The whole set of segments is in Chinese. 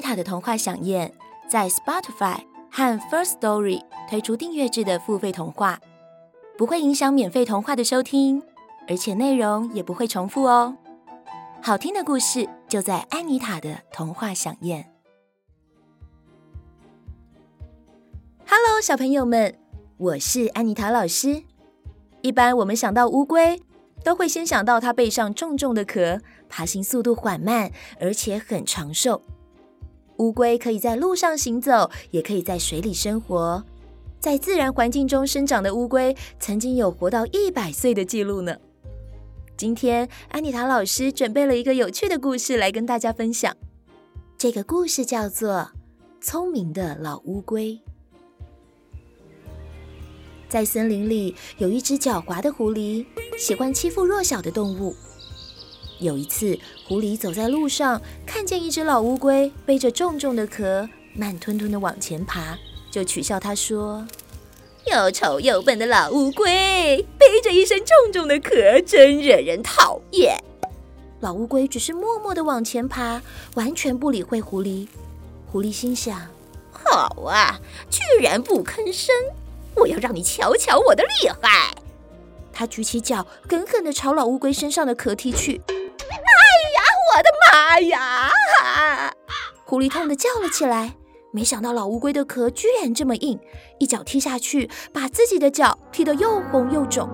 塔的童话饗宴在 Spotify 和 First Story 推出订阅制的付费童话，不会影响免费童话的收听，而且内容也不会重复哦。好听的故事就在安妮塔的童话饗宴。Hello，小朋友们，我是安妮塔老师。一般我们想到乌龟，都会先想到它背上重重的壳，爬行速度缓慢，而且很长寿。乌龟可以在路上行走，也可以在水里生活。在自然环境中生长的乌龟，曾经有活到一百岁的记录呢。今天，安妮塔老师准备了一个有趣的故事来跟大家分享。这个故事叫做《聪明的老乌龟》。在森林里，有一只狡猾的狐狸，喜欢欺负弱小的动物。有一次，狐狸走在路上，看见一只老乌龟背着重重的壳，慢吞吞地往前爬，就取笑它说。又丑又笨的老乌龟，背着一身重重的壳，真惹人讨厌。老乌龟只是默默地往前爬，完全不理会狐狸。狐狸心想：好啊，居然不吭声，我要让你瞧瞧我的厉害。他举起脚，狠狠地朝老乌龟身上的壳踢去。我的妈呀！狐狸痛得叫了起来。没想到老乌龟的壳居然这么硬，一脚踢下去，把自己的脚踢得又红又肿。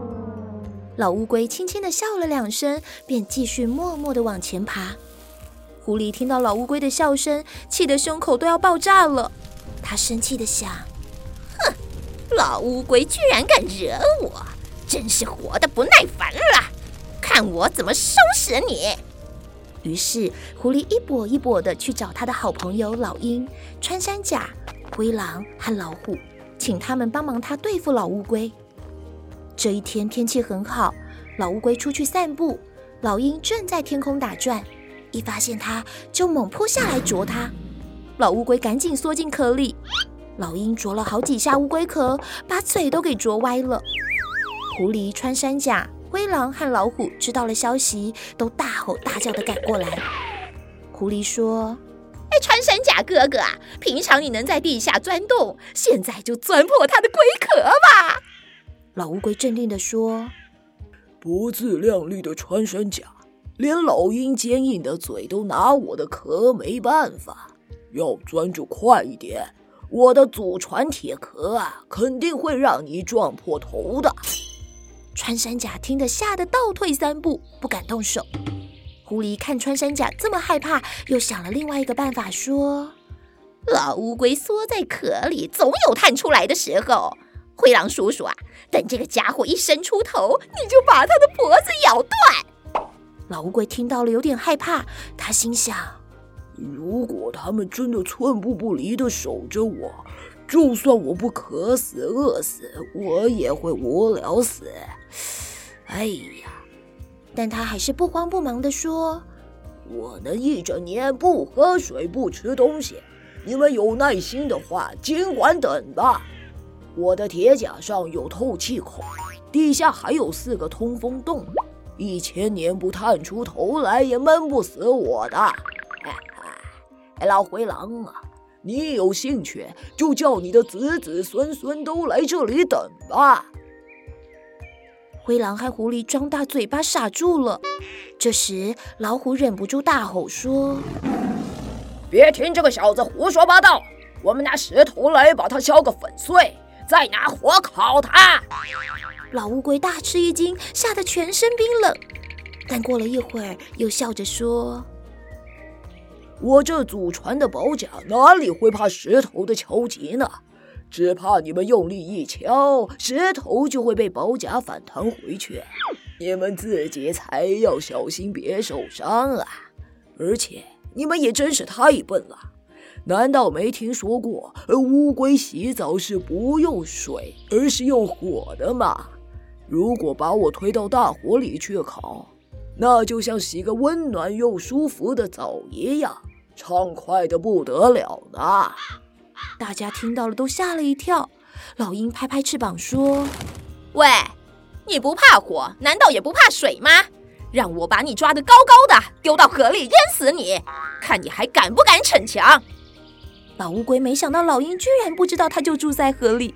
老乌龟轻轻地笑了两声，便继续默默地往前爬。狐狸听到老乌龟的笑声，气得胸口都要爆炸了。他生气地想：哼，老乌龟居然敢惹我，真是活的不耐烦了，看我怎么收拾你！于是，狐狸一跛一跛地去找他的好朋友老鹰、穿山甲、灰狼和老虎，请他们帮忙他对付老乌龟。这一天天气很好，老乌龟出去散步，老鹰正在天空打转，一发现它就猛扑下来啄它。老乌龟赶紧缩进壳里，老鹰啄了好几下乌龟壳，把嘴都给啄歪了。狐狸、穿山甲。灰狼和老虎知道了消息，都大吼大叫地赶过来。狐狸说：“哎，穿山甲哥哥啊，平常你能在地下钻洞，现在就钻破它的龟壳吧。”老乌龟镇定地说：“不自量力的穿山甲，连老鹰坚硬的嘴都拿我的壳没办法。要钻就快一点，我的祖传铁壳啊，肯定会让你撞破头的。”穿山甲听得吓得倒退三步，不敢动手。狐狸看穿山甲这么害怕，又想了另外一个办法，说：“老乌龟缩在壳里，总有探出来的时候。灰狼叔叔啊，等这个家伙一伸出头，你就把他的脖子咬断。”老乌龟听到了，有点害怕。他心想：“如果他们真的寸步不离地守着我，就算我不渴死、饿死，我也会无聊死。”哎呀！但他还是不慌不忙地说：“我能一整年不喝水、不吃东西。你们有耐心的话，尽管等吧。我的铁甲上有透气孔，底下还有四个通风洞，一千年不探出头来也闷不死我的。哎哎，老灰狼啊，你有兴趣就叫你的子子孙孙都来这里等吧。”灰狼和狐狸张大嘴巴傻住了。这时，老虎忍不住大吼说：“别听这个小子胡说八道！我们拿石头来把它敲个粉碎，再拿火烤它！”老乌龟大吃一惊，吓得全身冰冷。但过了一会儿，又笑着说：“我这祖传的宝甲哪里会怕石头的敲击呢？”只怕你们用力一敲，石头就会被宝甲反弹回去。你们自己才要小心，别受伤啊！而且你们也真是太笨了，难道没听说过，乌龟洗澡是不用水，而是用火的吗？如果把我推到大火里去烤，那就像洗个温暖又舒服的澡一样，畅快的不得了呢。大家听到了都吓了一跳。老鹰拍拍翅膀说：“喂，你不怕火，难道也不怕水吗？让我把你抓得高高的，丢到河里淹死你，看你还敢不敢逞强！”老乌龟没想到老鹰居然不知道它就住在河里，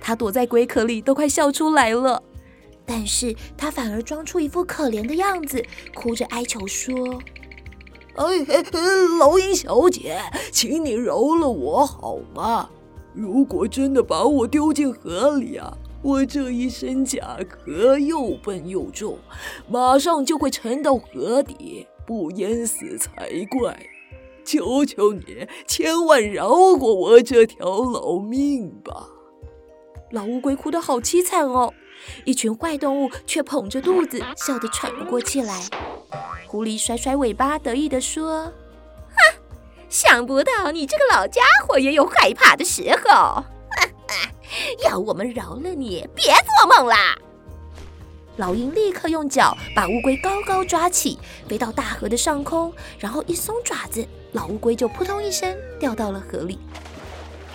它躲在龟壳里都快笑出来了，但是他反而装出一副可怜的样子，哭着哀求说：“哎，老鹰小姐，请你饶了我好吗？”如果真的把我丢进河里啊，我这一身甲壳又笨又重，马上就会沉到河底，不淹死才怪！求求你，千万饶过我这条老命吧！老乌龟哭得好凄惨哦，一群坏动物却捧着肚子，笑得喘不过气来。狐狸甩甩尾巴，得意地说。想不到你这个老家伙也有害怕的时候，要我们饶了你，别做梦啦！老鹰立刻用脚把乌龟高高抓起，飞到大河的上空，然后一松爪子，老乌龟就扑通一声掉到了河里。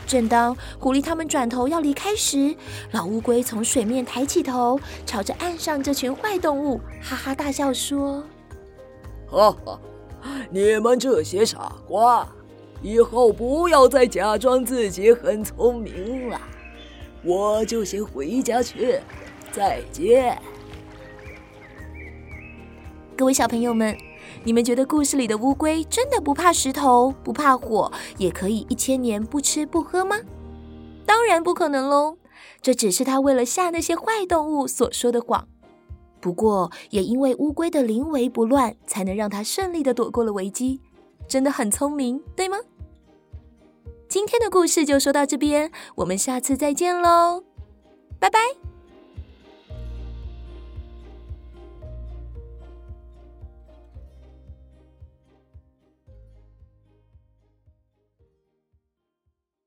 正当狐狸他们转头要离开时，老乌龟从水面抬起头，朝着岸上这群坏动物哈哈大笑说：“哈哈！”你们这些傻瓜，以后不要再假装自己很聪明了。我就先回家去，再见。各位小朋友们，你们觉得故事里的乌龟真的不怕石头、不怕火，也可以一千年不吃不喝吗？当然不可能喽，这只是它为了吓那些坏动物所说的谎。不过，也因为乌龟的临危不乱，才能让它顺利的躲过了危机，真的很聪明，对吗？今天的故事就说到这边，我们下次再见喽，拜拜。